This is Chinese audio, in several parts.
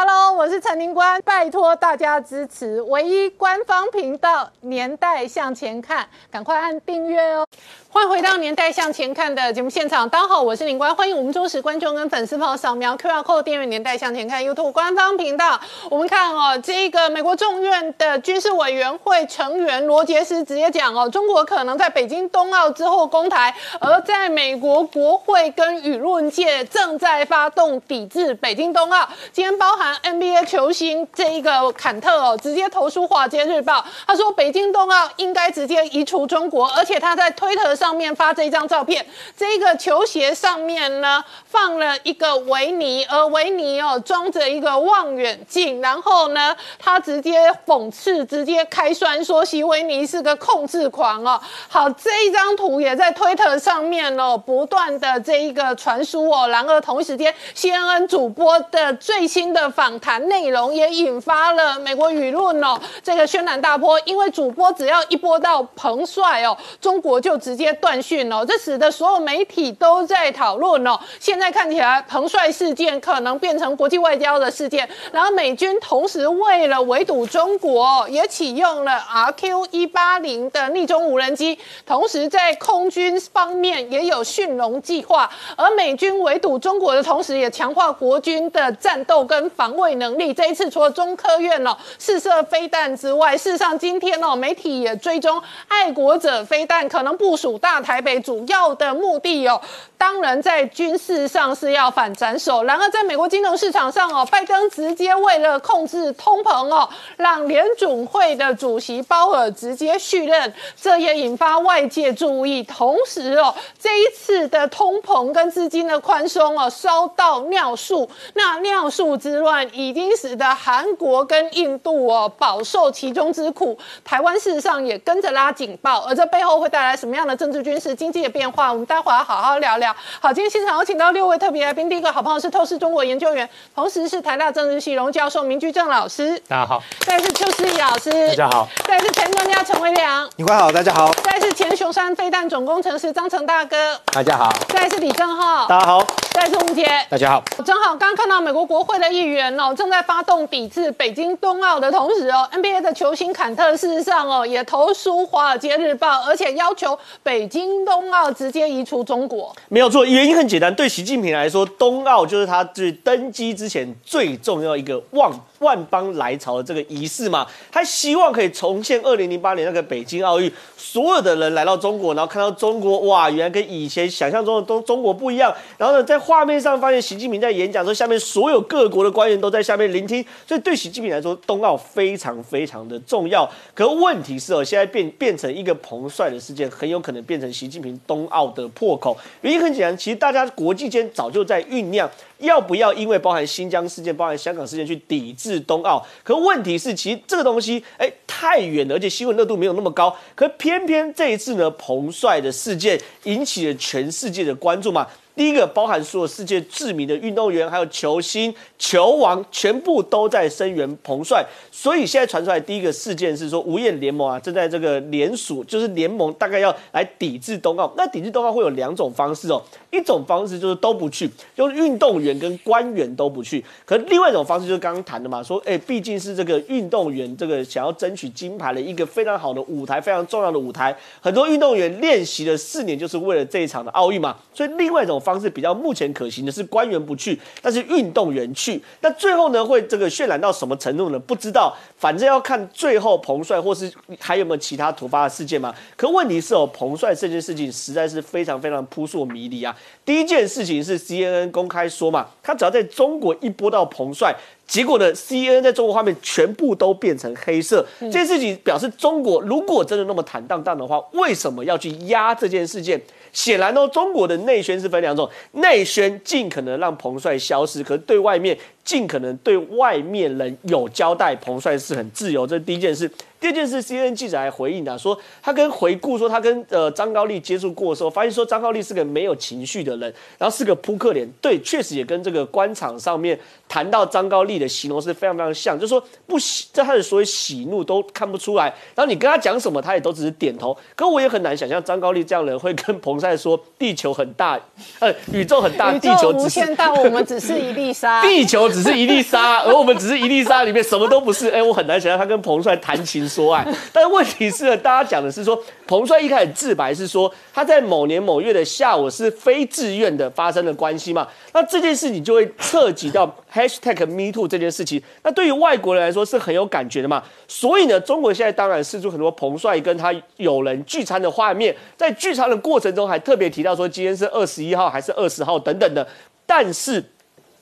Hello，我是陈宁官，拜托大家支持唯一官方频道《年代向前看》，赶快按订阅哦。欢迎回到《年代向前看》的节目现场，大家好，我是林官，欢迎我们忠实观众跟粉丝朋友扫描 QR Code 订阅《年代向前看》YouTube 官方频道。我们看哦，这个美国众院的军事委员会成员罗杰斯直接讲哦，中国可能在北京冬奥之后攻台，而在美国国会跟舆论界正在发动抵制北京冬奥。今天包含。NBA 球星这一个坎特哦，直接投书《华尔街日报》，他说北京冬奥应该直接移除中国，而且他在推特上面发这一张照片，这个球鞋上面呢放了一个维尼，而维尼哦装着一个望远镜，然后呢他直接讽刺，直接开酸说席维尼是个控制狂哦。好，这一张图也在推特上面哦不断的这一个传输哦，然而同一时间 CNN 主播的最新的。访谈内容也引发了美国舆论哦，这个轩然大波，因为主播只要一播到彭帅哦，中国就直接断讯哦，这使得所有媒体都在讨论哦。现在看起来，彭帅事件可能变成国际外交的事件，然后美军同时为了围堵中国，也启用了 RQ 一八零的逆中无人机，同时在空军方面也有驯龙计划，而美军围堵中国的同时，也强化国军的战斗跟防。防卫能力，这一次除了中科院哦试射飞弹之外，事实上今天哦媒体也追踪爱国者飞弹可能部署大台北，主要的目的哦，当然在军事上是要反斩首。然而在美国金融市场上哦，拜登直接为了控制通膨哦，让联准会的主席鲍尔直接续任，这也引发外界注意。同时哦，这一次的通膨跟资金的宽松哦，烧到尿素，那尿素之乱。已经使得韩国跟印度哦饱受其中之苦，台湾事实上也跟着拉警报，而这背后会带来什么样的政治、军事、经济的变化？我们待会儿好好聊聊。好，今天现场有请到六位特别来宾，第一个好朋友是透视中国研究员，同时是台大政治系荣教授明居正老师，大家好；再是邱思怡老师，大家好；再是前专家陈维良，你好，大家好；再是前雄山飞弹总工程师张成大哥，大家好；再是李正浩，大家好；再是吴杰，大家好。正好刚刚看到美国国会的议员。正在发动抵制北京冬奥的同时哦，NBA 的球星坎特事实上哦也投书《华尔街日报》，而且要求北京冬奥直接移出中国。没有错，原因很简单，对习近平来说，冬奥就是他最登基之前最重要一个望。万邦来朝的这个仪式嘛，他希望可以重现二零零八年那个北京奥运，所有的人来到中国，然后看到中国，哇，原来跟以前想象中的中中国不一样。然后呢，在画面上发现习近平在演讲，说下面所有各国的官员都在下面聆听，所以对习近平来说，冬奥非常非常的重要。可问题是哦，现在变变成一个彭帅的事件，很有可能变成习近平冬奥的破口。原因很简单，其实大家国际间早就在酝酿。要不要因为包含新疆事件、包含香港事件去抵制冬奥？可问题是，其实这个东西哎太远了，而且新闻热度没有那么高。可偏偏这一次呢，彭帅的事件引起了全世界的关注嘛。第一个包含所有世界知名的运动员，还有球星、球王，全部都在声援彭帅。所以现在传出来第一个事件是说，无业联盟啊正在这个联署，就是联盟大概要来抵制冬奥。那抵制冬奥会有两种方式哦，一种方式就是都不去，就是运动员跟官员都不去。可另外一种方式就是刚刚谈的嘛，说哎，毕竟是这个运动员这个想要争取金牌的一个非常好的舞台，非常重要的舞台。很多运动员练习了四年，就是为了这一场的奥运嘛。所以另外一种。方式比较目前可行的是官员不去，但是运动员去。那最后呢，会这个渲染到什么程度呢？不知道，反正要看最后彭帅或是还有没有其他突发的事件嘛。可问题是哦，彭帅这件事情实在是非常非常扑朔迷离啊。第一件事情是 CNN 公开说嘛，他只要在中国一播到彭帅，结果呢，CNN 在中国画面全部都变成黑色。这件事情表示中国如果真的那么坦荡荡的话，为什么要去压这件事件？显然哦，中国的内宣是分两种，内宣尽可能让彭帅消失，可是对外面尽可能对外面人有交代，彭帅是很自由，这是第一件事。第二件事，CNN 记者还回应啊，说他跟回顾说他跟呃张高丽接触过的时候，发现说张高丽是个没有情绪的人，然后是个扑克脸。对，确实也跟这个官场上面谈到张高丽的形容是非常非常像，就是说不喜在他的所有喜怒都看不出来，然后你跟他讲什么，他也都只是点头。可我也很难想象张高丽这样人会跟彭帅说地球很大，呃，宇宙很大，地球无限大，我们只是一粒沙，地球只是一粒沙，而我们只是一粒沙里面什么都不是。哎，我很难想象他跟彭帅谈情说爱。但是问题是，大家讲的是说，彭帅一开始自白是说他在某年某月的下午是非自愿的发生了关系嘛？那这件事情就会涉及到 hashtag me too 这件事情。那对于外国人来说是很有感觉的嘛？所以呢，中国现在当然试出很多彭帅跟他友人聚餐的画面，在聚餐的过程中还特别提到说今天是二十一号还是二十号等等的，但是。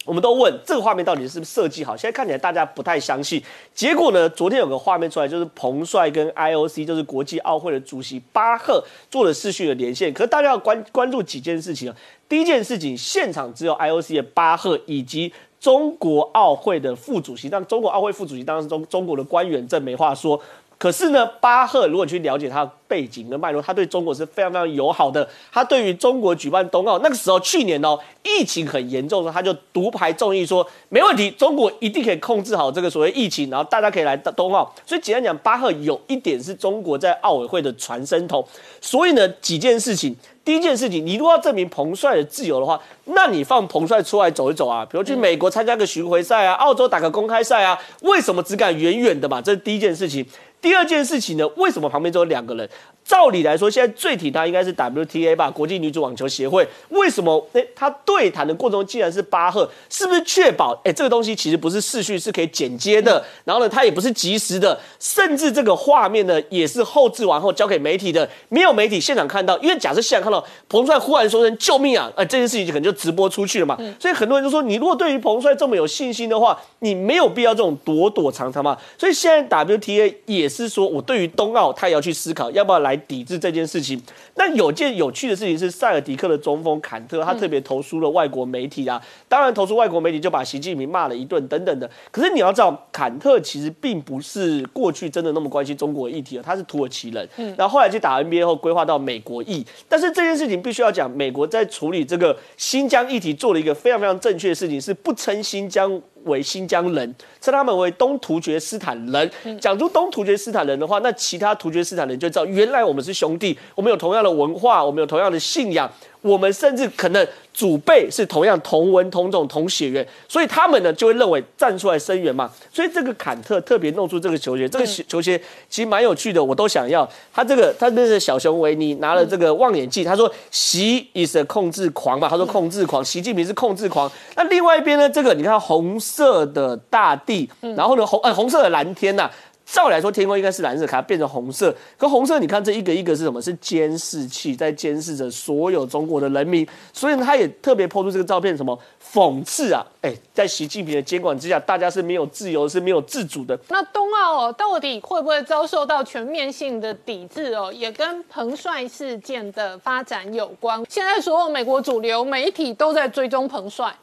我们都问这个画面到底是不是设计好？现在看起来大家不太相信。结果呢，昨天有个画面出来，就是彭帅跟 IOC，就是国际奥会的主席巴赫做了视讯的连线。可是大家要关关注几件事情啊。第一件事情，现场只有 IOC 的巴赫以及中国奥会的副主席。但中国奥会副主席当然是中中国的官员，这没话说。可是呢，巴赫如果去了解他背景跟脉络，他对中国是非常非常友好的。他对于中国举办冬奥那个时候，去年哦，疫情很严重的时候，他就独排众议说没问题，中国一定可以控制好这个所谓疫情，然后大家可以来冬奥。所以简单讲，巴赫有一点是中国在奥委会的传声筒。所以呢，几件事情。第一件事情，你如果要证明彭帅的自由的话，那你放彭帅出来走一走啊，比如去美国参加个巡回赛啊，澳洲打个公开赛啊，为什么只敢远远的嘛？这是第一件事情。第二件事情呢，为什么旁边只有两个人？照理来说，现在最挺他应该是 WTA 吧，国际女子网球协会。为什么？哎，他对谈的过程中竟然是巴赫，是不是确保？哎，这个东西其实不是视讯，是可以剪接的。然后呢，它也不是及时的，甚至这个画面呢，也是后置完后交给媒体的，没有媒体现场看到。因为假设现场看到彭帅忽然说声救命啊，哎，这件事情可能就直播出去了嘛。所以很多人就说，你如果对于彭帅这么有信心的话，你没有必要这种躲躲藏藏嘛。所以现在 WTA 也是说，我对于冬奥，他也要去思考要不要来。抵制这件事情，那有件有趣的事情是，塞尔迪克的中锋坎特，他特别投诉了外国媒体啊。当然，投诉外国媒体就把习近平骂了一顿等等的。可是你要知道，坎特其实并不是过去真的那么关心中国议题啊，他是土耳其人。嗯，然后后来去打 NBA 后，规划到美国裔。但是这件事情必须要讲，美国在处理这个新疆议题做了一个非常非常正确的事情，是不称新疆。为新疆人，称他们为东突厥斯坦人。讲出东突厥斯坦人的话，那其他突厥斯坦人就知道，原来我们是兄弟，我们有同样的文化，我们有同样的信仰。我们甚至可能祖辈是同样同文同种同血缘，所以他们呢就会认为站出来声援嘛。所以这个坎特特别弄出这个球鞋，这个球鞋其实蛮有趣的，我都想要。他这个他那是小熊维尼拿了这个望远镜，他说习 is a 控制狂嘛，他说控制狂，习近平是控制狂。那另外一边呢，这个你看红色的大地，然后呢红呃红色的蓝天呐。照理来说，天空应该是蓝色，它变成红色。可红色，你看这一个一个是什么？是监视器在监视着所有中国的人民。所以他也特别抛出这个照片，什么讽刺啊？哎，在习近平的监管之下，大家是没有自由，是没有自主的。那冬奥哦，到底会不会遭受到全面性的抵制哦？也跟彭帅事件的发展有关。现在所有美国主流媒体都在追踪彭帅。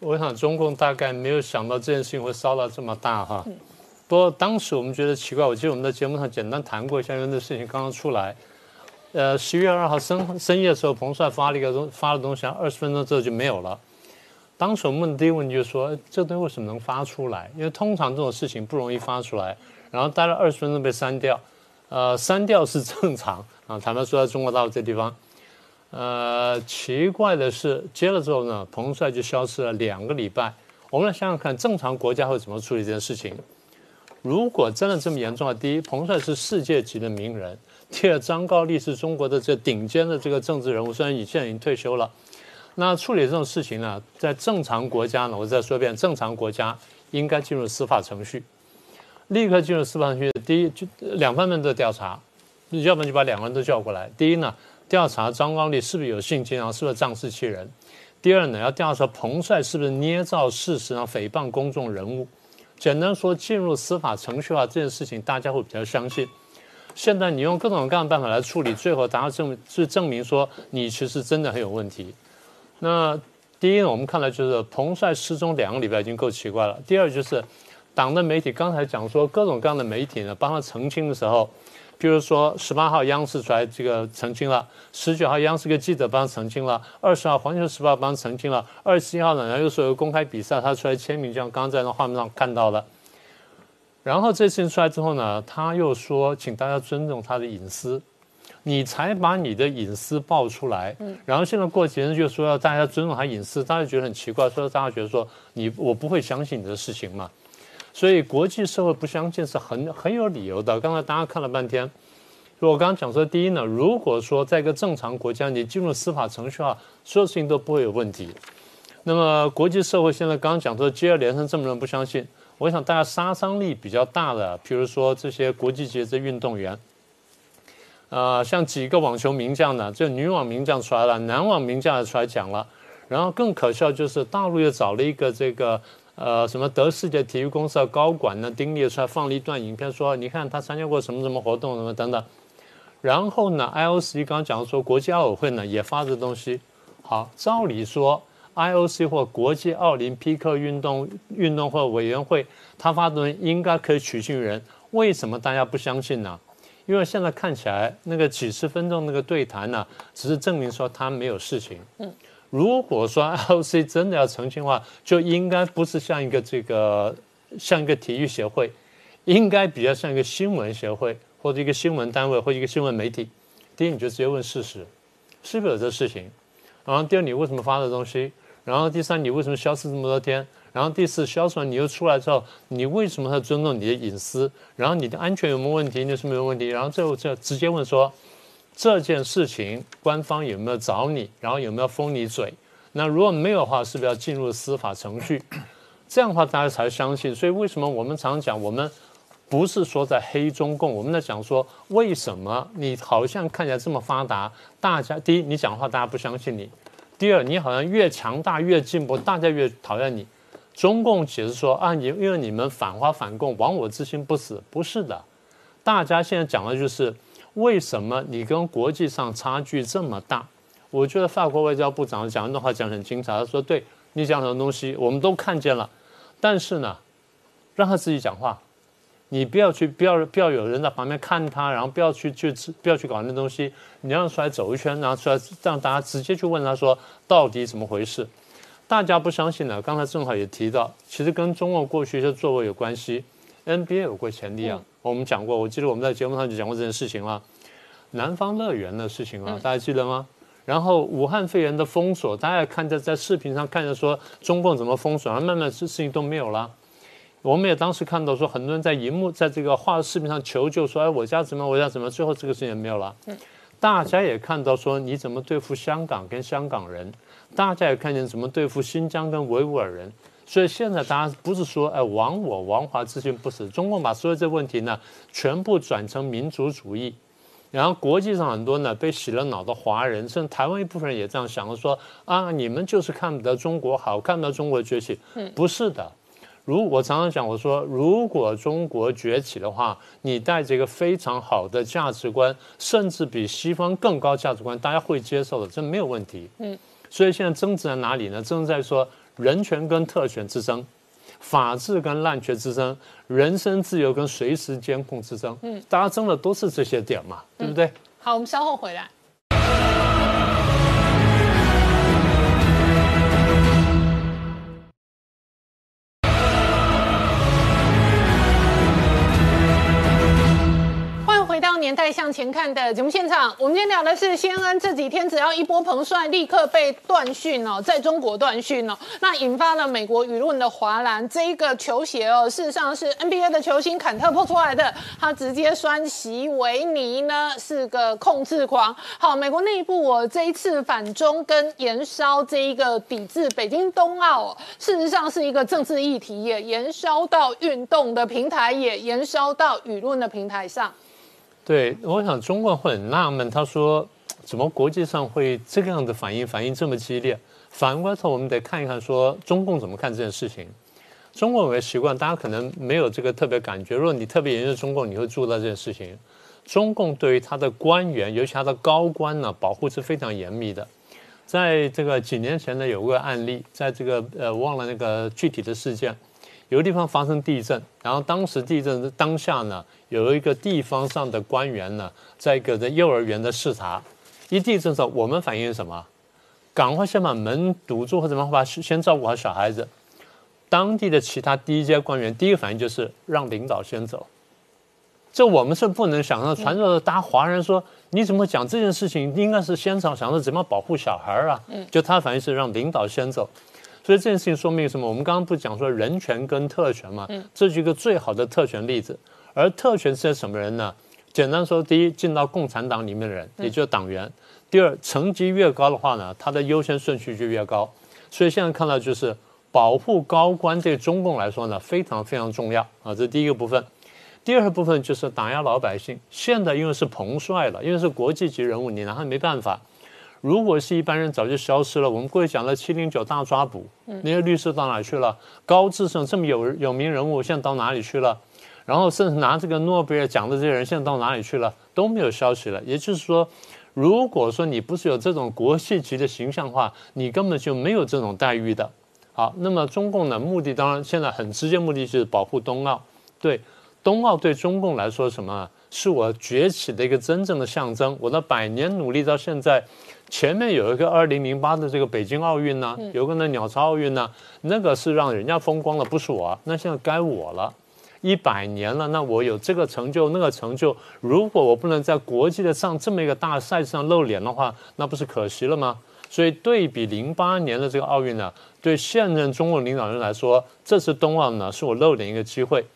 我想中共大概没有想到这件事情会烧到这么大哈。不过当时我们觉得奇怪，我记得我们在节目上简单谈过一下，因为这事情刚刚出来。呃，十月二号深深夜的时候，彭帅发了一个东发的东西，二十分钟之后就没有了。当时我们问的第一个问题就是说，这东西为什么能发出来？因为通常这种事情不容易发出来，然后待了二十分钟被删掉。呃，删掉是正常啊。坦白说，在中国大陆这地方，呃，奇怪的是，接了之后呢，彭帅就消失了两个礼拜。我们来想想看，正常国家会怎么处理这件事情？如果真的这么严重啊，第一，彭帅是世界级的名人；第二，张高丽是中国的这顶尖的这个政治人物，虽然你现在已经退休了。那处理这种事情呢，在正常国家呢，我再说一遍，正常国家应该进入司法程序，立刻进入司法程序。第一，就两方面的调查，要不然就把两个人都叫过来。第一呢，调查张高丽是不是有性侵啊，是不是仗势欺人；第二呢，要调查彭帅是不是捏造事实啊，诽谤公众人物。简单说，进入司法程序化这件事情，大家会比较相信。现在你用各种各样的办法来处理，最后达到证是证明说你其实真的很有问题。那第一呢，我们看来就是彭帅失踪两个礼拜已经够奇怪了。第二就是党的媒体刚才讲说各种各样的媒体呢帮他澄清的时候，比如说十八号央视出来这个澄清了，十九号央视个记者帮他澄清了，二十号环球时报帮他澄清了，二十一号呢然后又说有公开比赛，他出来签名，就像刚刚在那画面上看到的。然后这事情出来之后呢，他又说，请大家尊重他的隐私。你才把你的隐私爆出来，然后现在过几天就说要大家尊重他隐私，大家觉得很奇怪，说大家觉得说你我不会相信你的事情嘛，所以国际社会不相信是很很有理由的。刚才大家看了半天，我刚刚讲说，第一呢，如果说在一个正常国家，你进入司法程序的话，所有事情都不会有问题。那么国际社会现在刚刚讲说接二连三这么多人不相信，我想大家杀伤力比较大的，比如说这些国际级的运动员。呃，像几个网球名将呢，这女网名将出来了，男网名将也出来讲了。然后更可笑就是大陆又找了一个这个呃什么德世界体育公司的高管呢，丁力出来放了一段影片，说你看他参加过什么什么活动什么等等。然后呢，IOC 刚刚讲说国际奥委会呢也发这东西。好，照理说 IOC 或国际奥林匹克运动运动会委员会他发的东西应该可以取信于人，为什么大家不相信呢？因为现在看起来，那个几十分钟那个对谈呢，只是证明说他没有事情。嗯，如果说 IOC 真的要澄清的话，就应该不是像一个这个像一个体育协会，应该比较像一个新闻协会或者一个新闻单位或一个新闻媒体。第一，你就直接问事实，是不是有这事情？然后第二，你为什么发这东西？然后第三，你为什么消失这么多天？然后第四，销售你又出来之后，你为什么要尊重你的隐私？然后你的安全有没有问题？你是没有问题。然后最后就直接问说，这件事情官方有没有找你？然后有没有封你嘴？那如果没有的话，是不是要进入司法程序？这样的话大家才相信。所以为什么我们常讲，我们不是说在黑中共，我们在讲说为什么你好像看起来这么发达，大家第一你讲话大家不相信你；第二你好像越强大越进步，大家越讨厌你。中共解释说啊，你因为你们反华反共，亡我之心不死，不是的。大家现在讲的就是为什么你跟国际上差距这么大？我觉得法国外交部长讲那段话讲很精彩，他说：“对你讲什么东西，我们都看见了，但是呢，让他自己讲话，你不要去，不要不要有人在旁边看他，然后不要去去不要去搞那东西，你让他出来走一圈，然后出来让大家直接去问他说到底怎么回事。”大家不相信呢？刚才正好也提到，其实跟中国过去一些作为有关系。NBA 有过前例啊，我们讲过，我记得我们在节目上就讲过这件事情了。南方乐园的事情啊，大家记得吗？然后武汉肺炎的封锁，大家看在在视频上看着说中共怎么封锁，然后慢慢事事情都没有了。我们也当时看到说很多人在荧幕在这个画视频上求救，说哎我家怎么我家怎么，最后这个事情也没有了。大家也看到说你怎么对付香港跟香港人。大家也看见怎么对付新疆跟维吾尔人，所以现在大家不是说哎亡我亡华之心不死，中共把所有这问题呢全部转成民族主义，然后国际上很多呢被洗了脑的华人，甚至台湾一部分人也这样想了，说啊你们就是看不得中国好，看不得中国崛起，不是的。如我常常讲，我说如果中国崛起的话，你带着一个非常好的价值观，甚至比西方更高价值观，大家会接受的，这没有问题。嗯。所以现在争执在哪里呢？争执在说人权跟特权之争，法治跟滥权之争，人身自由跟随时监控之争。嗯，大家争的都是这些点嘛，对不对？好，我们稍后回来。年代向前看的节目现场，我们今天聊的是先恩这几天只要一波彭帅，立刻被断讯哦，在中国断讯哦，那引发了美国舆论的哗然。这一个球鞋哦，事实上是 NBA 的球星坎特破出来的，他直接酸席维尼呢是个控制狂。好，美国内部哦，这一次反中跟延烧这一个抵制北京冬奥，事实上是一个政治议题，也延烧到运动的平台，也延烧到舆论的平台上。对，我想中国会很纳闷，他说怎么国际上会这个样的反应，反应这么激烈？反过头我们得看一看，说中共怎么看这件事情。中国有个习惯，大家可能没有这个特别感觉。如果你特别研究中共，你会注意到这件事情。中共对于他的官员，尤其他的高官呢，保护是非常严密的。在这个几年前呢，有个案例，在这个呃忘了那个具体的事件，有个地方发生地震，然后当时地震当下呢，有一个地方上的官员呢，在一个在幼儿园的视察，一地震的时候，我们反应是什么？赶快先把门堵住或怎么把先照顾好小孩子。当地的其他低阶官员第一个反应就是让领导先走。这我们是不能想象，传说大家华人说你怎么讲这件事情，应该是先想想着怎么保护小孩啊。就他反应是让领导先走。所以这件事情说明什么？我们刚刚不讲说人权跟特权嘛？这是一个最好的特权例子。而特权是什么人呢？简单说，第一，进到共产党里面的人，也就是党员；第二，层级越高的话呢，他的优先顺序就越高。所以现在看到就是保护高官对中共来说呢，非常非常重要啊。这是第一个部分。第二个部分就是打压老百姓。现在因为是彭帅了，因为是国际级人物，你拿他没办法。如果是一般人，早就消失了。我们过去讲了七零九大抓捕，那些律师到哪去了？高志胜这么有有名人物，现在到哪里去了？然后甚至拿这个诺贝尔奖的这些人，现在到哪里去了？都没有消息了。也就是说，如果说你不是有这种国际级的形象的话，你根本就没有这种待遇的。好，那么中共的目的当然现在很直接，目的就是保护冬奥。对，冬奥对中共来说什么？是我崛起的一个真正的象征。我的百年努力到现在。前面有一个二零零八的这个北京奥运呢，有个那鸟巢奥运呢，那个是让人家风光了，不是我。那现在该我了，一百年了，那我有这个成就，那个成就，如果我不能在国际的上这么一个大赛上露脸的话，那不是可惜了吗？所以对比零八年的这个奥运呢，对现任中国领导人来说，这次冬奥呢是我露脸一个机会。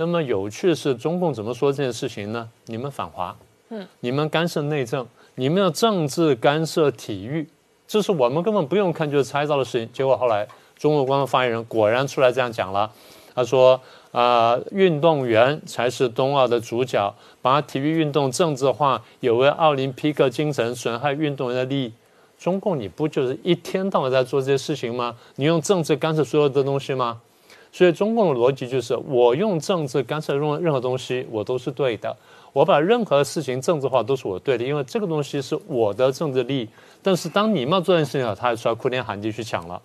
那么有趣的是，中共怎么说这件事情呢？你们反华，嗯，你们干涉内政。你们要政治干涉体育，这是我们根本不用看就是猜到的事情。结果后来中国官方发言人果然出来这样讲了，他说：“啊，运动员才是冬奥的主角，把体育运动政治化，有违奥林匹克精神，损害运动员的利益。”中共你不就是一天到晚在做这些事情吗？你用政治干涉所有的东西吗？所以中共的逻辑就是：我用政治干涉任任何东西，我都是对的。我把任何事情政治化都是我对的，因为这个东西是我的政治利益。但是当你们要做件事情，他就出来哭天喊地去抢了。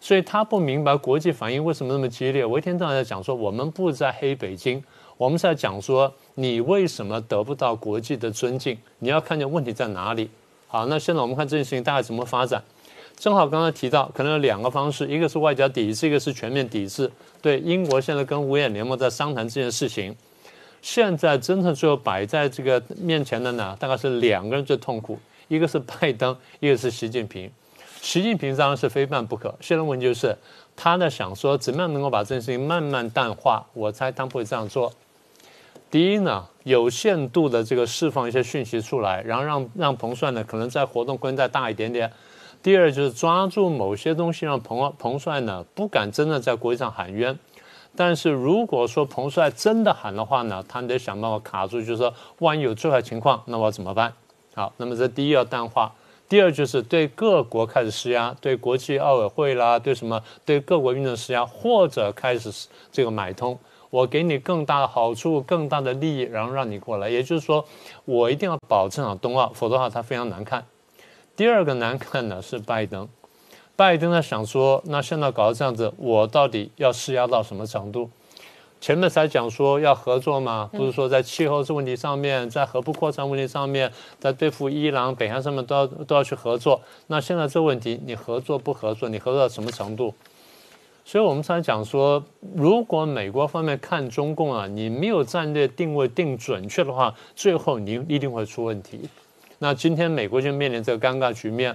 所以他不明白国际反应为什么那么激烈。我一天到晚在讲说，我们不在黑北京，我们是在讲说你为什么得不到国际的尊敬？你要看见问题在哪里。好，那现在我们看这件事情大概怎么发展。正好刚才提到，可能有两个方式，一个是外交抵制，一个是全面抵制。对，英国现在跟五眼联盟在商谈这件事情。现在真正最后摆在这个面前的呢，大概是两个人最痛苦，一个是拜登，一个是习近平。习近平当然是非办不可。现在问题就是，他在想说怎么样能够把这件事情慢慢淡化。我猜他不会这样做。第一呢，有限度的这个释放一些讯息出来，然后让让彭帅呢可能在活动空间再大一点点。第二就是抓住某些东西，让彭彭帅呢不敢真的在国际上喊冤。但是如果说彭帅真的喊的话呢，他得想办法卡住，就是说万一有最坏情况，那我怎么办？好，那么这第一要淡化，第二就是对各国开始施压，对国际奥委会啦，对什么，对各国运动施压，或者开始这个买通，我给你更大的好处、更大的利益，然后让你过来。也就是说，我一定要保证啊冬奥，否则的话它非常难看。第二个难看的是拜登。拜登呢想说，那现在搞成这样子，我到底要施压到什么程度？前面才讲说要合作嘛，不是说在气候这问题上面，在核不扩散问题上面，在对付伊朗、北韩上面都要都要去合作。那现在这问题，你合作不合作？你合作到什么程度？所以我们才讲说，如果美国方面看中共啊，你没有战略定位定准确的话，最后你一定会出问题。那今天美国就面临这个尴尬局面。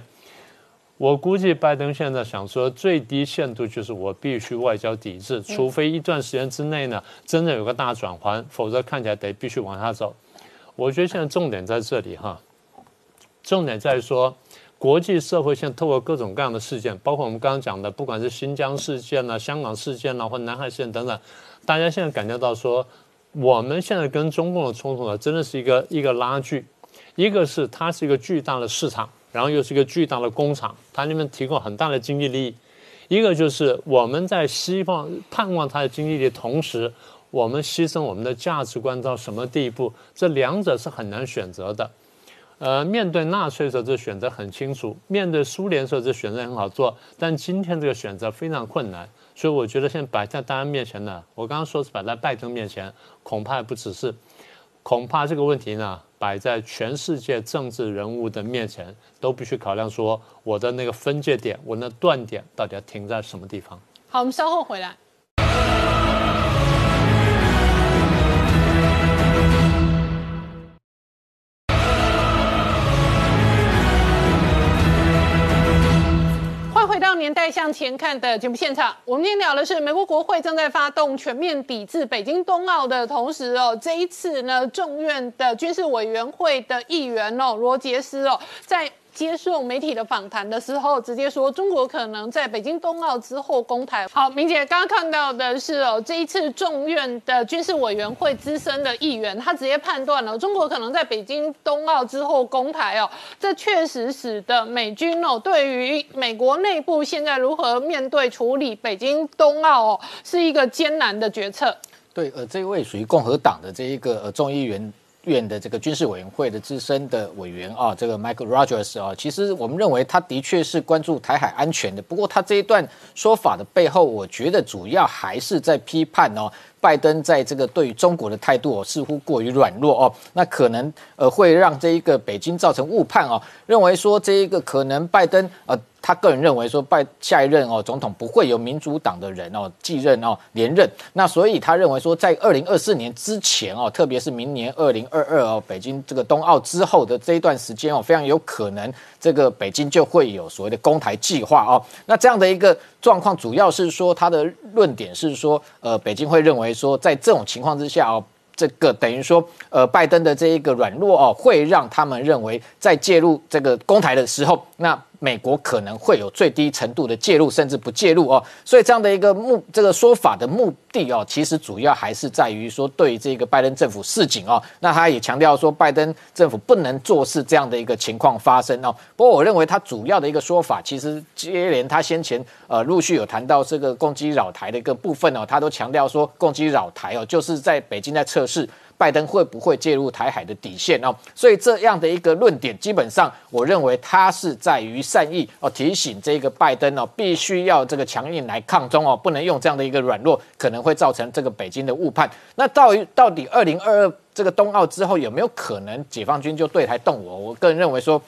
我估计拜登现在想说，最低限度就是我必须外交抵制，除非一段时间之内呢，真的有个大转环，否则看起来得必须往下走。我觉得现在重点在这里哈，重点在说，国际社会现在透过各种各样的事件，包括我们刚刚讲的，不管是新疆事件呐、香港事件呐，或南海事件等等，大家现在感觉到说，我们现在跟中共的冲突呢，真的是一个一个拉锯，一个是它是一个巨大的市场。然后又是一个巨大的工厂，它里面提供很大的经济利益。一个就是我们在希望盼望它的经济利益同时，我们牺牲我们的价值观到什么地步？这两者是很难选择的。呃，面对纳粹的时候，这选择很清楚；面对苏联时候，这选择很好做。但今天这个选择非常困难，所以我觉得现在摆在大家面前呢，我刚刚说是摆在拜登面前，恐怕不只是，恐怕这个问题呢，摆在全世界政治人物的面前，都必须考量说我的那个分界点，我那断点到底要停在什么地方。好，我们稍后回来。向前看的节目现场，我们今天聊的是美国国会正在发动全面抵制北京冬奥的同时哦，这一次呢，众院的军事委员会的议员哦，罗杰斯哦，在。接受媒体的访谈的时候，直接说中国可能在北京冬奥之后攻台。好，明姐刚刚看到的是哦，这一次众院的军事委员会资深的议员，他直接判断了中国可能在北京冬奥之后攻台哦，这确实使得美军哦对于美国内部现在如何面对处理北京冬奥哦，是一个艰难的决策。对，呃，这位属于共和党的这一个呃众议员。院的这个军事委员会的资深的委员啊，这个 Michael Rogers 啊，其实我们认为他的确是关注台海安全的。不过他这一段说法的背后，我觉得主要还是在批判哦，拜登在这个对于中国的态度哦，似乎过于软弱哦，那可能呃会让这一个北京造成误判哦，认为说这一个可能拜登呃。他个人认为说，拜下一任哦总统不会有民主党的人哦继任哦连任，那所以他认为说，在二零二四年之前哦，特别是明年二零二二哦北京这个冬奥之后的这一段时间哦，非常有可能这个北京就会有所谓的攻台计划哦。那这样的一个状况，主要是说他的论点是说，呃，北京会认为说，在这种情况之下哦。这个等于说，呃，拜登的这一个软弱哦，会让他们认为在介入这个公台的时候，那。美国可能会有最低程度的介入，甚至不介入哦，所以这样的一个目这个说法的目的哦，其实主要还是在于说对这个拜登政府示警哦。那他也强调说，拜登政府不能坐视这样的一个情况发生哦。不过我认为他主要的一个说法，其实接连他先前呃陆续有谈到这个攻击扰台的一个部分哦，他都强调说攻击扰台哦，就是在北京在测试。拜登会不会介入台海的底线哦？所以这样的一个论点，基本上我认为他是在于善意哦，提醒这个拜登哦，必须要这个强硬来抗中哦，不能用这样的一个软弱，可能会造成这个北京的误判。那到于到底二零二二这个冬奥之后有没有可能解放军就对台动武？我个人认为说。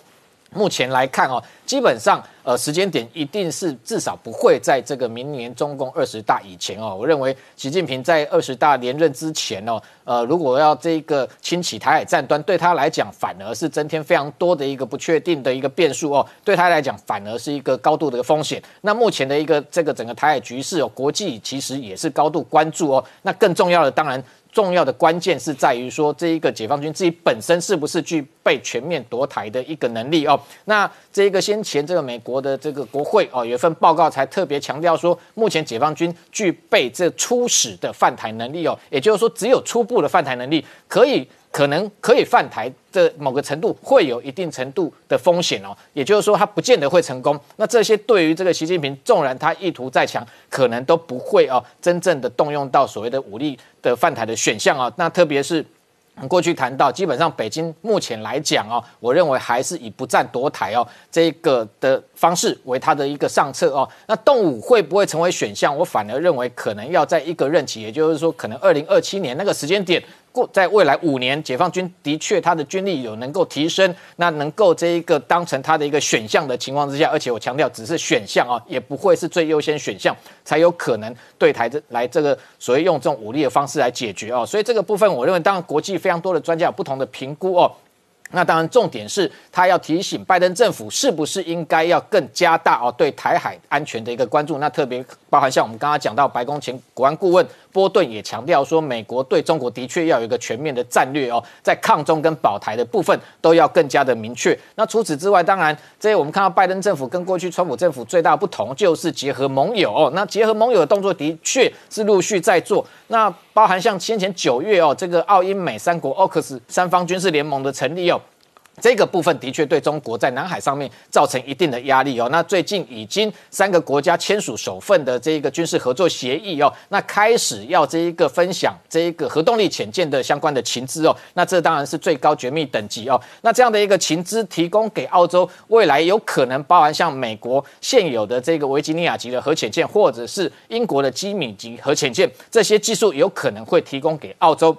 目前来看哦，基本上呃时间点一定是至少不会在这个明年中共二十大以前哦。我认为习近平在二十大连任之前哦，呃如果要这个轻启台海战端，对他来讲反而是增添非常多的一个不确定的一个变数哦。对他来讲反而是一个高度的一个风险。那目前的一个这个整个台海局势哦，国际其实也是高度关注哦。那更重要的当然。重要的关键是在于说，这一个解放军自己本身是不是具备全面夺台的一个能力哦？那这一个先前这个美国的这个国会哦，有一份报告才特别强调说，目前解放军具备这初始的犯台能力哦，也就是说，只有初步的犯台能力可以。可能可以犯台的某个程度会有一定程度的风险哦，也就是说，他不见得会成功。那这些对于这个习近平，纵然他意图再强，可能都不会哦，真正的动用到所谓的武力的犯台的选项啊。那特别是。过去谈到，基本上北京目前来讲哦，我认为还是以不战夺台哦这个的方式为它的一个上策哦。那动武会不会成为选项？我反而认为可能要在一个任期，也就是说，可能二零二七年那个时间点。过在未来五年，解放军的确他的军力有能够提升，那能够这一个当成他的一个选项的情况之下，而且我强调只是选项啊，也不会是最优先选项，才有可能对台这来这个所谓用这种武力的方式来解决哦。所以这个部分，我认为当然国际非常多的专家有不同的评估哦。那当然，重点是他要提醒拜登政府，是不是应该要更加大哦对台海安全的一个关注？那特别包含像我们刚刚讲到，白宫前国安顾问波顿也强调说，美国对中国的确要有一个全面的战略哦，在抗中跟保台的部分都要更加的明确。那除此之外，当然这我们看到拜登政府跟过去川普政府最大不同，就是结合盟友哦。那结合盟友的动作的确是陆续在做。那包含像先前九月哦，这个澳英美三国 AUKUS 三方军事联盟的成立哦。这个部分的确对中国在南海上面造成一定的压力哦。那最近已经三个国家签署首份的这一个军事合作协议哦，那开始要这一个分享这一个核动力潜舰的相关的情资哦。那这当然是最高绝密等级哦。那这样的一个情资提供给澳洲，未来有可能包含像美国现有的这个维吉尼亚级的核潜舰，或者是英国的基米级核潜舰，这些技术有可能会提供给澳洲。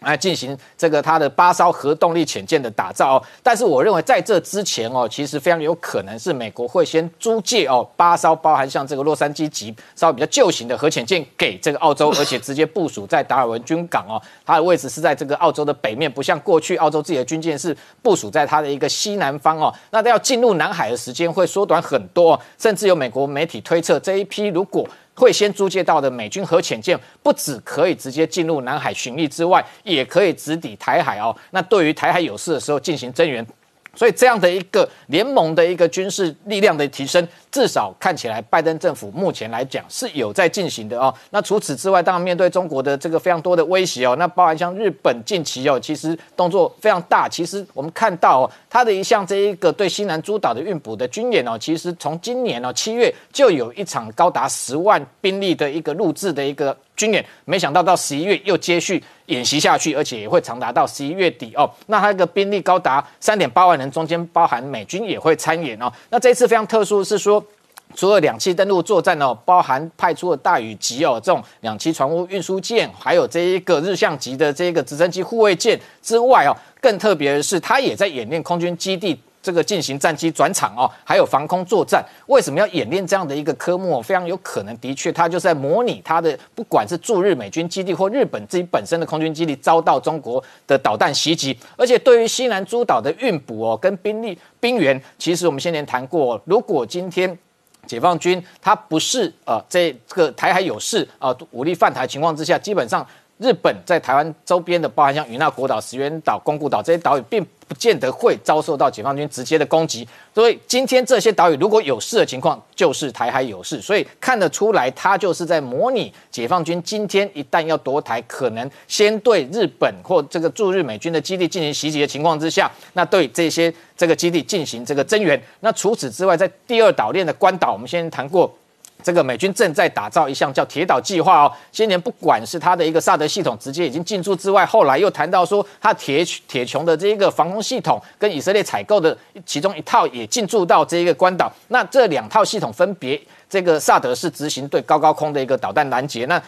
来进行这个它的八艘核动力潜舰的打造哦，但是我认为在这之前哦，其实非常有可能是美国会先租借哦八艘包含像这个洛杉矶级稍微比较旧型的核潜舰给这个澳洲，而且直接部署在达尔文军港哦，它的位置是在这个澳洲的北面，不像过去澳洲自己的军舰是部署在它的一个西南方哦，那要进入南海的时间会缩短很多，甚至有美国媒体推测这一批如果。会先租借到的美军核潜舰，不止可以直接进入南海巡弋之外，也可以直抵台海哦。那对于台海有事的时候进行增援。所以这样的一个联盟的一个军事力量的提升，至少看起来拜登政府目前来讲是有在进行的哦。那除此之外，当然面对中国的这个非常多的威胁哦，那包含像日本近期哦，其实动作非常大。其实我们看到哦，它的一项这一个对西南诸岛的运补的军演哦，其实从今年哦七月就有一场高达十万兵力的一个录制的一个。军演没想到到十一月又接续演习下去，而且也会长达到十一月底哦。那它个兵力高达三点八万人，中间包含美军也会参演哦。那这一次非常特殊是说，除了两栖登陆作战哦，包含派出了大宇级哦这种两栖船坞运输舰，还有这一个日向级的这个直升机护卫舰之外哦，更特别的是，它也在演练空军基地。这个进行战机转场哦，还有防空作战，为什么要演练这样的一个科目？非常有可能，的确，它就在模拟它的，不管是驻日美军基地或日本自己本身的空军基地遭到中国的导弹袭击。而且，对于西南诸岛的运补哦，跟兵力兵员，其实我们先前谈过，如果今天解放军它不是呃这个台海有事啊，武力犯台情况之下，基本上日本在台湾周边的，包含像与那国岛、石垣岛、宫古岛这些岛屿，并不见得会遭受到解放军直接的攻击，所以今天这些岛屿如果有事的情况，就是台海有事，所以看得出来，他就是在模拟解放军今天一旦要夺台，可能先对日本或这个驻日美军的基地进行袭击的情况之下，那对这些这个基地进行这个增援。那除此之外，在第二岛链的关岛，我们先谈过。这个美军正在打造一项叫铁岛计划哦。今年不管是它的一个萨德系统直接已经进驻之外，后来又谈到说，它铁铁穹的这一个防空系统跟以色列采购的其中一套也进驻到这一个关岛。那这两套系统分别，这个萨德是执行对高高空的一个导弹拦截，那。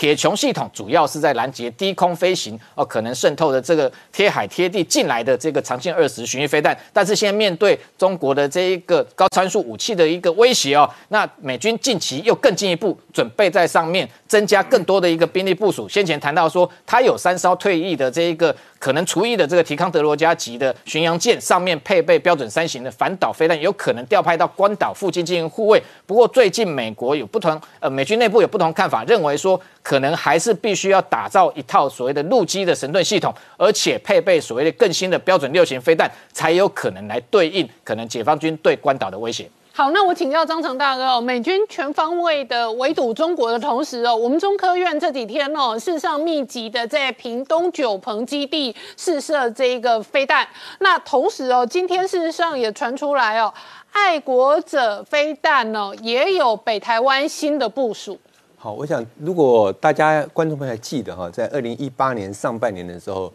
铁穹系统主要是在拦截低空飞行哦，可能渗透的这个贴海贴地进来的这个长线二十巡弋飞弹。但是现在面对中国的这一个高参数武器的一个威胁哦，那美军近期又更进一步准备在上面增加更多的一个兵力部署。先前谈到说，它有三艘退役的这一个。可能除役的这个提康德罗加级的巡洋舰上面配备标准三型的反导飞弹，有可能调派到关岛附近进行护卫。不过最近美国有不同，呃，美军内部有不同看法，认为说可能还是必须要打造一套所谓的陆基的神盾系统，而且配备所谓的更新的标准六型飞弹，才有可能来对应可能解放军对关岛的威胁。好，那我请教张成大哥哦，美军全方位的围堵中国的同时哦，我们中科院这几天哦，事实上密集的在屏东九鹏基地试射这一个飞弹。那同时哦，今天事实上也传出来哦，爱国者飞弹呢也有北台湾新的部署。好，我想如果大家观众朋友还记得哈，在二零一八年上半年的时候。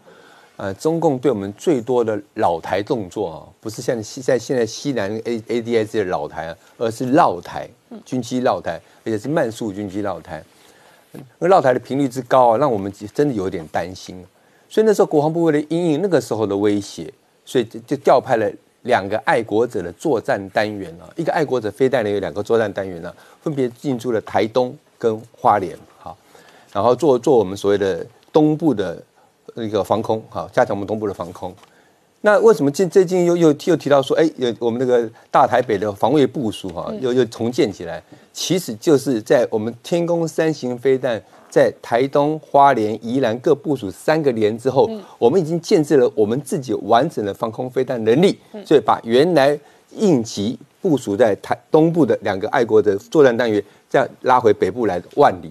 呃，中共对我们最多的老台动作啊，不是像西在现在西南 A A D S 的老台啊，而是绕台军机绕台，而且是慢速军机绕台。那绕台的频率之高啊，让我们真的有点担心。所以那时候国防部为了应应那个时候的威胁，所以就就调派了两个爱国者的作战单元啊，一个爱国者飞弹呢有两个作战单元呢，分别进驻了台东跟花莲，好，然后做做我们所谓的东部的。那个防空，好，加强我们东部的防空。那为什么近最近又又又提到说，哎，有我们那个大台北的防卫部署，哈，又又重建起来？其实就是在我们天宫三型飞弹在台东、花莲、宜兰各部署三个连之后，我们已经建设了我们自己完整的防空飞弹能力，所以把原来应急部署在台东部的两个爱国的作战单元，这样拉回北部来万里。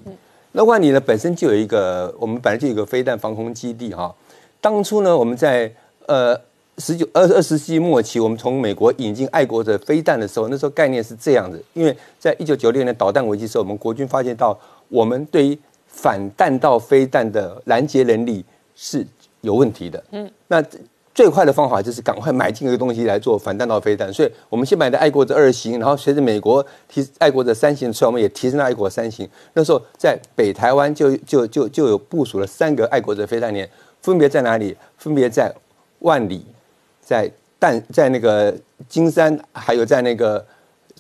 那万里呢，本身就有一个，我们本来就有一个飞弹防空基地哈。当初呢，我们在呃十九二二十世纪末期，我们从美国引进爱国的飞弹的时候，那时候概念是这样子，因为在一九九六年导弹危机时候，我们国军发现到我们对于反弹道飞弹的拦截能力是有问题的。嗯，那最快的方法就是赶快买进一个东西来做反弹道飞弹，所以我们先买的爱国者二型，然后随着美国提爱国者三型出来，我们也提升到爱国三型。那时候在北台湾就就就就有部署了三个爱国者飞弹连，分别在哪里？分别在万里。在淡在那个金山，还有在那个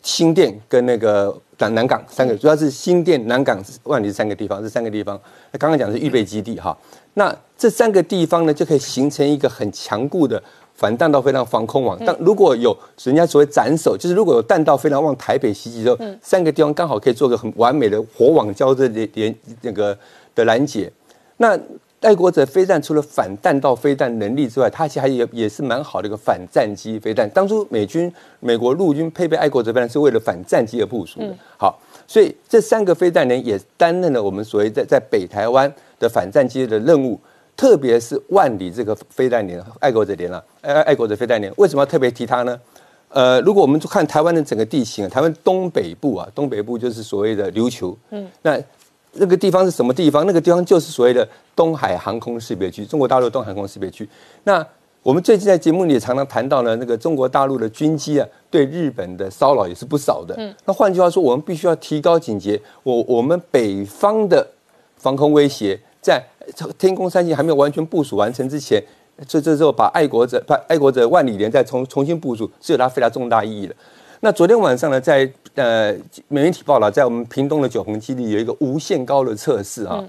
新店跟那个南南港三个，主要是新店、南港、万里三个地方，这三个地方。那刚刚讲的是预备基地哈，那这三个地方呢，就可以形成一个很强固的反弹道飞弹防空网。但如果有人家所谓斩首，就是如果有弹道飞弹往台北袭击之后，三个地方刚好可以做个很完美的火网交织连连那个的拦截。那爱国者飞弹除了反弹道飞弹能力之外，它其实还也也是蛮好的一个反战机飞弹。当初美军美国陆军配备爱国者飞弹是为了反战机而部署的。好，所以这三个飞弹连也担任了我们所谓在在北台湾的反战机的任务。特别是万里这个飞弹连，爱国者连了，爱爱国者飞弹连，为什么要特别提它呢？呃，如果我们看台湾的整个地形，台湾东北部啊，东北部就是所谓的琉球。嗯，那。那个地方是什么地方？那个地方就是所谓的东海航空识别区，中国大陆东海航空识别区。那我们最近在节目里也常常谈到呢，那个中国大陆的军机啊，对日本的骚扰也是不少的。嗯，那换句话说，我们必须要提高警觉。我我们北方的防空威胁，在天空三型还没有完全部署完成之前，这这时候把爱国者、把爱国者万里连再重重新部署，是有它非常重大意义的。那昨天晚上呢，在呃媒体报道，在我们屏东的九鹏基地有一个无限高的测试啊。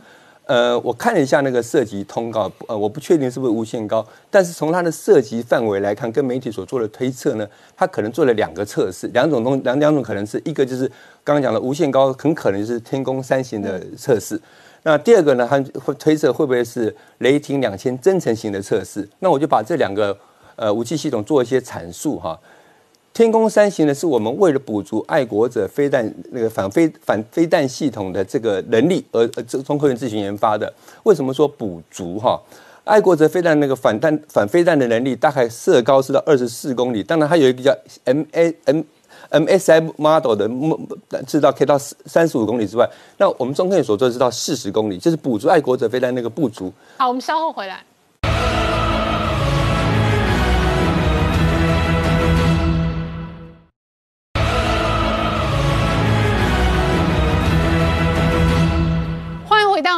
呃，我看了一下那个涉及通告，呃，我不确定是不是无限高，但是从它的涉及范围来看，跟媒体所做的推测呢，它可能做了两个测试，两种东两两种可能是一个就是刚刚讲的无限高，很可能就是天宫三型的测试。那第二个呢，它会推测会不会是雷霆两千增程型的测试？那我就把这两个呃武器系统做一些阐述哈。天宫三型呢，是我们为了补足爱国者飞弹那个反飞反飞弹系统的这个能力而呃，这中科院自行研发的。为什么说补足哈？爱国者飞弹那个反弹反飞弹的能力大概射高是到二十四公里，当然它有一个叫 M A M M S M model 的，制造可以到三十五公里之外。那我们中科院所做的是到四十公里，就是补足爱国者飞弹那个不足。好，我们稍后回来。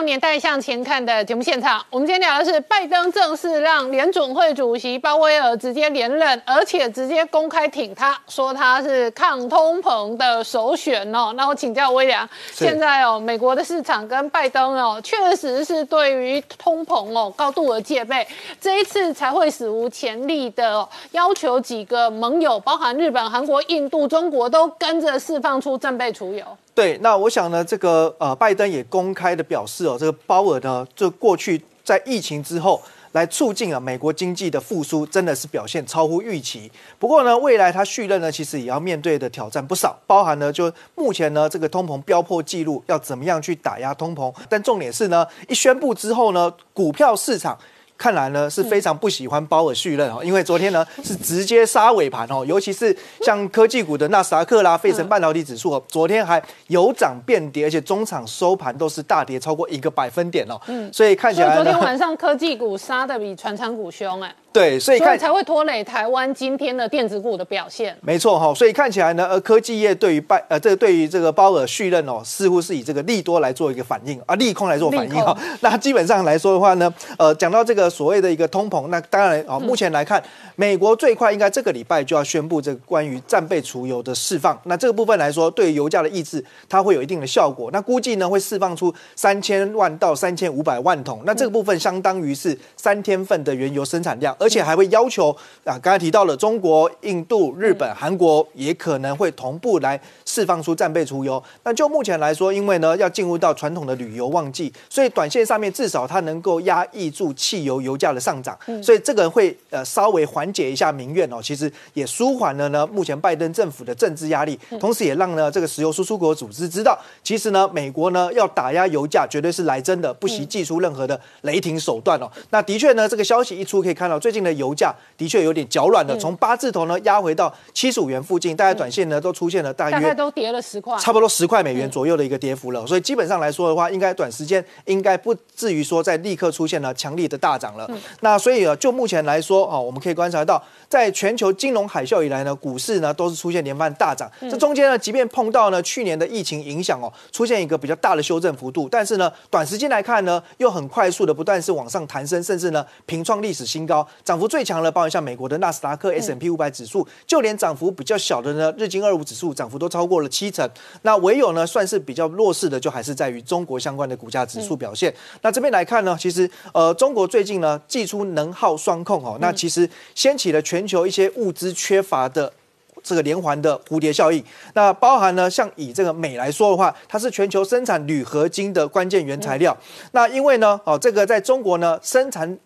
年代向前看的节目现场，我们今天聊的是拜登正式让联准会主席鲍威尔直接连任，而且直接公开挺他，说他是抗通膨的首选哦。那我请教威廉，现在哦，美国的市场跟拜登哦，确实是对于通膨哦高度的戒备，这一次才会史无前例的要求几个盟友，包含日本、韩国、印度、中国，都跟着释放出战备储油。对，那我想呢，这个呃，拜登也公开的表示哦，这个鲍尔呢，就过去在疫情之后来促进啊美国经济的复苏，真的是表现超乎预期。不过呢，未来他续任呢，其实也要面对的挑战不少，包含呢，就目前呢，这个通膨飙破纪录，要怎么样去打压通膨？但重点是呢，一宣布之后呢，股票市场。看来呢是非常不喜欢鲍尔续任哦，因为昨天呢是直接杀尾盘哦，尤其是像科技股的纳斯达克啦、费城半导体指数哦，昨天还有涨变跌，而且中场收盘都是大跌超过一个百分点哦。嗯，所以看起来 昨天晚上科技股杀的比船厂股凶哎。对，所以看才会拖累台湾今天的电子股的表现。没错哈，所以看起来呢，呃，科技业对于拜呃这个对于这个鲍尔续任哦，似乎是以这个利多来做一个反应啊，利空来做反应哈。那基本上来说的话呢，呃，讲到这个所谓的一个通膨，那当然哦，目前来看，美国最快应该这个礼拜就要宣布这个关于战备储油的释放。那这个部分来说，对于油价的抑制，它会有一定的效果。那估计呢，会释放出三千万到三千五百万桶。那这个部分相当于是三天份的原油生产量。而且还会要求啊，刚才提到了中国、印度、日本、韩国也可能会同步来释放出战备储油。那就目前来说，因为呢要进入到传统的旅游旺季，所以短线上面至少它能够压抑住汽油油价的上涨，所以这个会呃稍微缓解一下民怨哦。其实也舒缓了呢目前拜登政府的政治压力，同时也让呢这个石油输出国组织知道，其实呢美国呢要打压油价绝对是来真的，不惜祭出任何的雷霆手段哦。那的确呢这个消息一出，可以看到最。最近的油价的确有点脚软了，从八字头呢压回到七十五元附近，大概短线呢都出现了大约大概都跌了十块，差不多十块美元左右的一个跌幅了，所以基本上来说的话，应该短时间应该不至于说在立刻出现了强力的大涨了。那所以啊，就目前来说啊，我们可以观察到，在全球金融海啸以来呢，股市呢都是出现连番大涨。这中间呢，即便碰到呢去年的疫情影响哦，出现一个比较大的修正幅度，但是呢，短时间来看呢，又很快速的不断是往上弹升，甚至呢平创历史新高，涨幅最强的，包含像美国的纳斯达克 S M P 五百指数，就连涨幅比较小的呢日经二五指数涨幅都超过了七成。那唯有呢算是比较弱势的，就还是在于中国相关的股价指数表现。那这边来看呢，其实呃中国最近呢祭出能耗双控哦，那其实掀起了全球一些物资缺乏的。这个连环的蝴蝶效应，那包含呢，像以这个镁来说的话，它是全球生产铝合金的关键原材料。那因为呢，哦，这个在中国呢生产。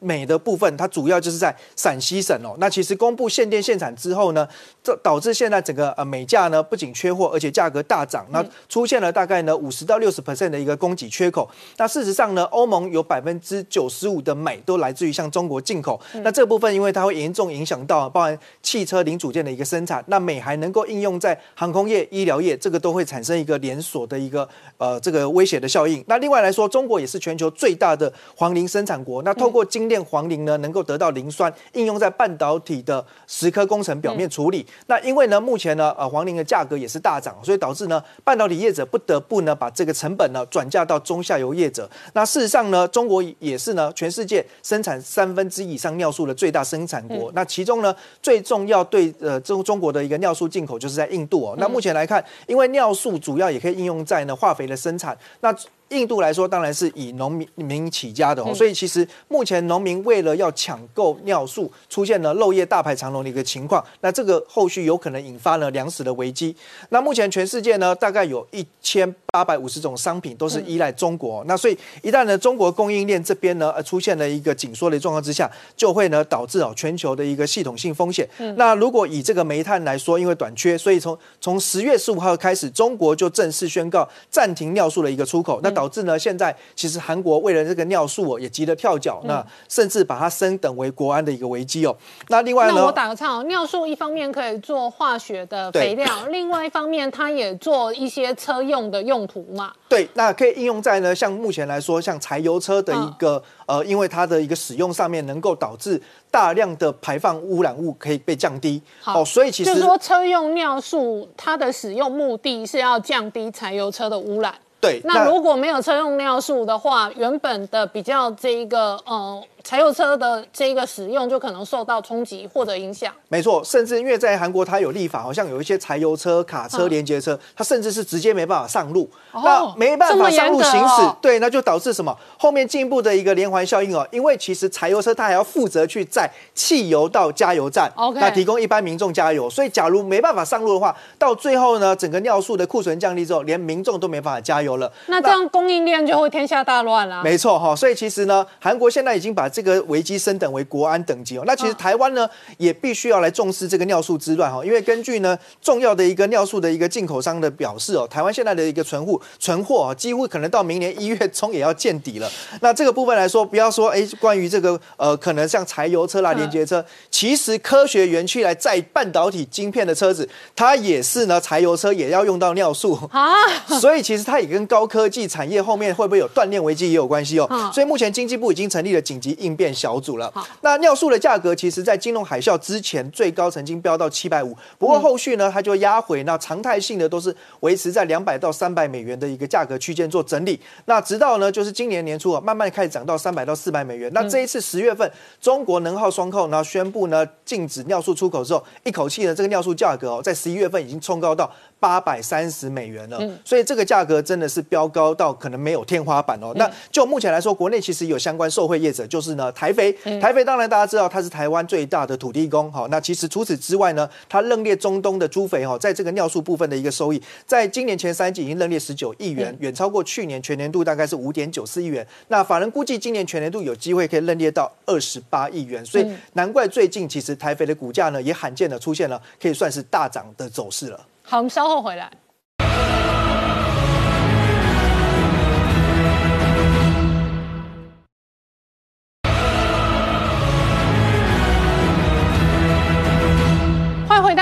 镁的部分，它主要就是在陕西省哦。那其实公布限电限产之后呢，这导致现在整个呃镁价呢不仅缺货，而且价格大涨。那出现了大概呢五十到六十 percent 的一个供给缺口。那事实上呢，欧盟有百分之九十五的美都来自于向中国进口。那这部分因为它会严重影响到包含汽车零组件的一个生产。那美还能够应用在航空业、医疗业，这个都会产生一个连锁的一个呃这个威胁的效应。那另外来说，中国也是全球最大的黄磷生产国。那透过精炼黄磷呢，能够得到磷酸，应用在半导体的蚀刻工程表面处理。那因为呢，目前呢，呃，黄磷的价格也是大涨，所以导致呢，半导体业者不得不呢，把这个成本呢转嫁到中下游业者。那事实上呢，中国也是呢，全世界生产三分之一以上尿素的最大生产国。那其中呢，最重要对呃中中国的一个尿素进口就是在印度哦。那目前来看，因为尿素主要也可以应用在呢化肥的生产。那印度来说，当然是以农民民起家的哦，所以其实目前农民为了要抢购尿素，出现了漏夜大排长龙的一个情况。那这个后续有可能引发了粮食的危机。那目前全世界呢，大概有一千八百五十种商品都是依赖中国。那所以一旦呢中国供应链这边呢呃出现了一个紧缩的状况之下，就会呢导致哦全球的一个系统性风险。那如果以这个煤炭来说，因为短缺，所以从从十月十五号开始，中国就正式宣告暂停尿素的一个出口。那导致呢，现在其实韩国为了这个尿素哦，也急得跳脚，那甚至把它升等为国安的一个危机哦。那另外呢，那我打个岔哦，尿素一方面可以做化学的肥料，另外一方面它也做一些车用的用途嘛。对，那可以应用在呢，像目前来说，像柴油车的一个呃，因为它的一个使用上面，能够导致大量的排放污染物可以被降低。好，所以其实就是说车用尿素它的使用目的是要降低柴油车的污染。对，那如果没有车用尿素的话，原本的比较这一个呃。柴油车的这一个使用就可能受到冲击或者影响。没错，甚至因为在韩国它有立法，好像有一些柴油车、卡车、连接车，它甚至是直接没办法上路，那没办法上路行驶，对，那就导致什么？后面进一步的一个连环效应哦。因为其实柴油车它还要负责去载汽油到加油站，那提供一般民众加油。所以假如没办法上路的话，到最后呢，整个尿素的库存降低之后，连民众都没办法加油了。那这样供应链就会天下大乱了。没错哈，所以其实呢，韩国现在已经把这个危机升等为国安等级哦，那其实台湾呢也必须要来重视这个尿素之乱哈，因为根据呢重要的一个尿素的一个进口商的表示哦，台湾现在的一个存户存货啊，几乎可能到明年一月中也要见底了。那这个部分来说，不要说哎，关于这个呃，可能像柴油车啦、连接车，其实科学园区来载半导体晶片的车子，它也是呢，柴油车也要用到尿素啊，所以其实它也跟高科技产业后面会不会有断链危机也有关系哦。所以目前经济部已经成立了紧急应变小。小组了。那尿素的价格，其实在金融海啸之前最高曾经飙到七百五，不过后续呢，它就压回，那常态性的都是维持在两百到三百美元的一个价格区间做整理。那直到呢，就是今年年初啊，慢慢开始涨到三百到四百美元。那这一次十月份，中国能耗双控，然后宣布呢禁止尿素出口之后，一口气呢，这个尿素价格哦，在十一月份已经冲高到。八百三十美元了，所以这个价格真的是飙高到可能没有天花板哦。那就目前来说，国内其实有相关受惠业者，就是呢台肥。台肥当然大家知道它是台湾最大的土地公，好，那其实除此之外呢，它认列中东的猪肥哈，在这个尿素部分的一个收益，在今年前三季已经认列十九亿元，远超过去年全年度大概是五点九四亿元。那法人估计今年全年度有机会可以认列到二十八亿元，所以难怪最近其实台肥的股价呢也罕见的出现了可以算是大涨的走势了。好，我们稍后回来。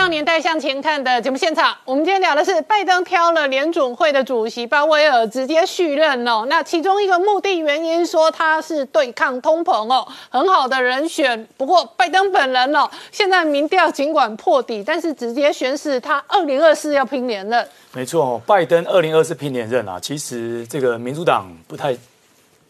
年代向前看的节目现场，我们今天聊的是拜登挑了联准会的主席鲍威尔直接续任哦。那其中一个目的原因说他是对抗通膨哦，很好的人选。不过拜登本人哦，现在民调尽管破底，但是直接宣示他二零二四要拼连任。没错，拜登二零二四拼连任啊，其实这个民主党不太。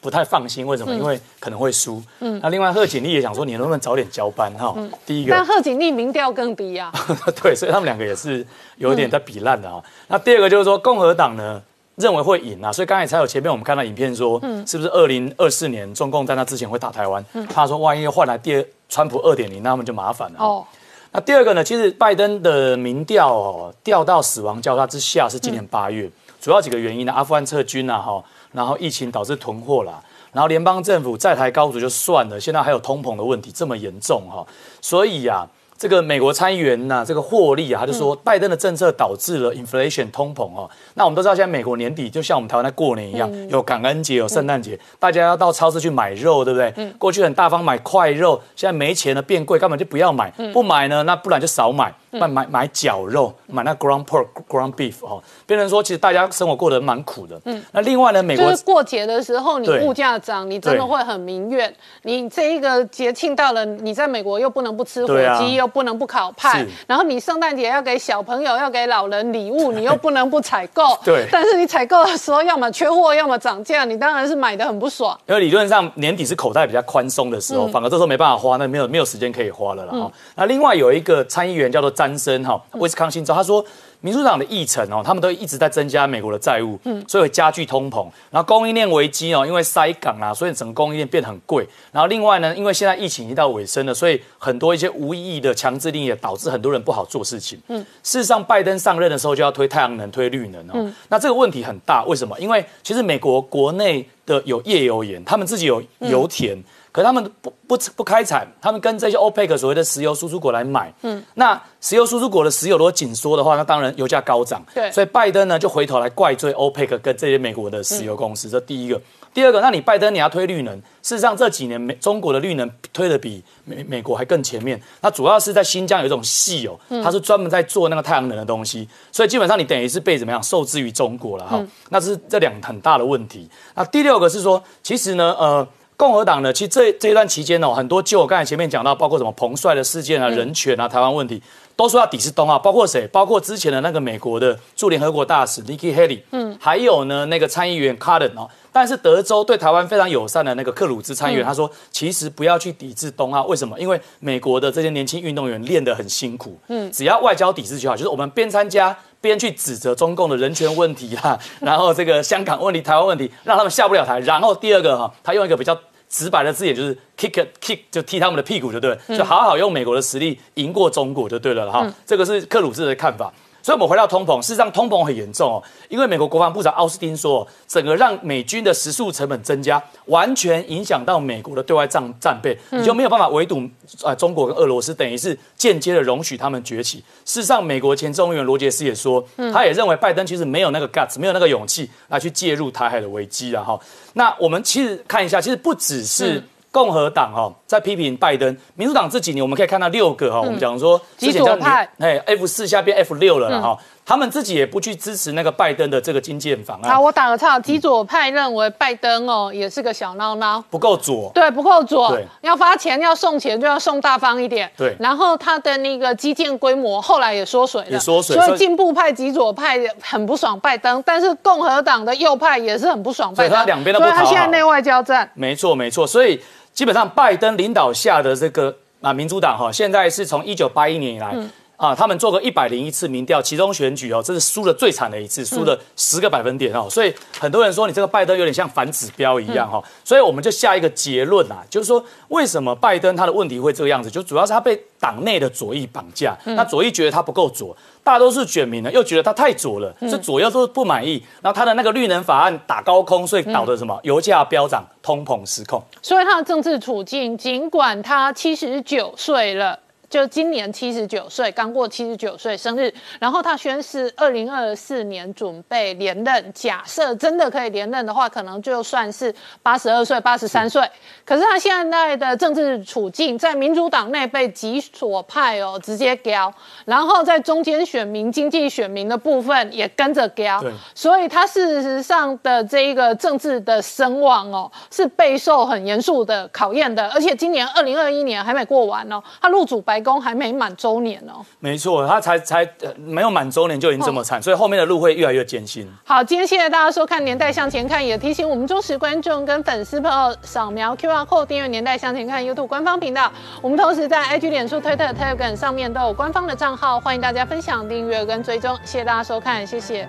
不太放心，为什么？因为可能会输。嗯，那另外贺锦丽也想说，你能不能早点交班哈？第一个，但贺锦丽民调更低啊。对，所以他们两个也是有点在比烂的啊。那第二个就是说，共和党呢认为会赢啊，所以刚才才有前面我们看到影片说，是不是二零二四年中共在那之前会打台湾？他说万一换来第二川普二点零，那他们就麻烦了。哦，那第二个呢？其实拜登的民调哦掉到死亡交叉之下是今年八月，主要几个原因呢？阿富汗撤军啊，哈。然后疫情导致囤货啦，然后联邦政府在台高筑就算了，现在还有通膨的问题这么严重哈，所以呀。这个美国参议员呐，这个获利啊，他就说拜登的政策导致了 inflation 通膨哦。那我们都知道，现在美国年底就像我们台湾在过年一样，有感恩节，有圣诞节，大家要到超市去买肉，对不对？过去很大方买块肉，现在没钱了，变贵，根本就不要买。不买呢，那不然就少买，买买买绞肉，买那 ground pork、ground beef 哦。变成说，其实大家生活过得蛮苦的。嗯。那另外呢，美国就是过节的时候，你物价涨，你真的会很民怨。你这一个节庆到了，你在美国又不能不吃火鸡，又不能不烤派，然后你圣诞节要给小朋友、要给老人礼物，你又不能不采购。对，但是你采购的时候，要么缺货，要么涨价，你当然是买的很不爽。因为理论上年底是口袋比较宽松的时候，反而这时候没办法花，那没有没有时间可以花了啦哈。那另外有一个参议员叫做詹森哈，威斯康星州，他说。民主党的议程哦，他们都一直在增加美国的债务，嗯，所以会加剧通膨。然后供应链危机哦，因为塞港啊，所以整个供应链变得很贵。然后另外呢，因为现在疫情已经到尾声了，所以很多一些无意义的强制令也导致很多人不好做事情。嗯，事实上，拜登上任的时候就要推太阳能、推绿能哦。那这个问题很大，为什么？因为其实美国国内的有页油盐，他们自己有油田。可他们不不不开采，他们跟这些 OPEC 所谓的石油输出国来买。嗯，那石油输出国的石油如果紧缩的话，那当然油价高涨。对，所以拜登呢就回头来怪罪 OPEC 跟这些美国的石油公司。这第一个，第二个，那你拜登你要推绿能，事实上这几年美中国的绿能推的比美美国还更前面。那主要是在新疆有一种细哦，它是专门在做那个太阳能的东西，所以基本上你等于是被怎么样受制于中国了哈。那是这两很大的问题。那第六个是说，其实呢，呃。共和党呢，其实这这一段期间哦，很多就我刚才前面讲到，包括什么彭帅的事件啊、人权啊、台湾问题，都说要抵制冬奥，包括谁？包括之前的那个美国的驻联合国大使 Nikki Haley，嗯，还有呢那个参议员 Cardin 哦，但是德州对台湾非常友善的那个克鲁兹参议员，他说其实不要去抵制冬奥，为什么？因为美国的这些年轻运动员练得很辛苦，嗯，只要外交抵制就好，就是我们边参加。边去指责中共的人权问题啦，然后这个香港问题、台湾问题，让他们下不了台。然后第二个哈，他用一个比较直白的字眼，就是 kick kick，就踢他们的屁股就对，就好好用美国的实力赢过中国就对了哈。这个是克鲁兹的看法。所以，我们回到通膨，事实上通膨很严重哦。因为美国国防部长奥斯汀说，整个让美军的食宿成本增加，完全影响到美国的对外战战备，你就没有办法围堵啊中国跟俄罗斯，等于是间接的容许他们崛起。事实上，美国前众议员罗杰斯也说，他也认为拜登其实没有那个 guts，没有那个勇气来去介入台海的危机了哈。那我们其实看一下，其实不只是。共和党哈在批评拜登，民主党这几年我们可以看到六个哈，我们讲说之前叫派，哎，F 四下变 F 六了哈，他们自己也不去支持那个拜登的这个经建法案。好，我打个岔，极左派认为拜登哦也是个小孬孬，不够左，对，不够左，要发钱要送钱就要送大方一点，对。然后他的那个基建规模后来也缩水了，也缩水，所以进步派、极左派很不爽拜登，但是共和党的右派也是很不爽拜登，所以他两边都不所以他现在内外交战，没错没错，所以。基本上，拜登领导下的这个啊民主党哈，现在是从一九八一年以来啊，他们做个一百零一次民调，其中选举哦，这是输的最惨的一次，输了十个百分点哦。所以很多人说你这个拜登有点像反指标一样哈。所以我们就下一个结论啊，就是说为什么拜登他的问题会这个样子，就主要是他被党内的左翼绑架，那左翼觉得他不够左。大多数选民呢，又觉得他太左了，这左右都不满意。然后他的那个绿能法案打高空，所以导的什么油价飙涨、通膨失控。所以他的政治处境，尽管他七十九岁了。就今年七十九岁，刚过七十九岁生日。然后他宣誓，二零二四年准备连任。假设真的可以连任的话，可能就算是八十二岁、八十三岁。可是他现在的政治处境，在民主党内被极左派哦直接叼，然后在中间选民、经济选民的部分也跟着叼。所以他事实上的这一个政治的声望哦，是备受很严肃的考验的。而且今年二零二一年还没过完哦，他入主白宫还没满周年哦。没错，他才才没有满周年就已经这么惨，所以后面的路会越来越艰辛。好，今天谢谢大家收看《年代向前看》，也提醒我们忠实观众跟粉丝朋友扫描 QR Code 订阅《年代向前看》YouTube 官方频道。我们同时在 IG、脸书、推特、Telegram 上面都有官方的账号，欢迎大家分享、订阅跟追踪。谢谢大家收看，谢谢。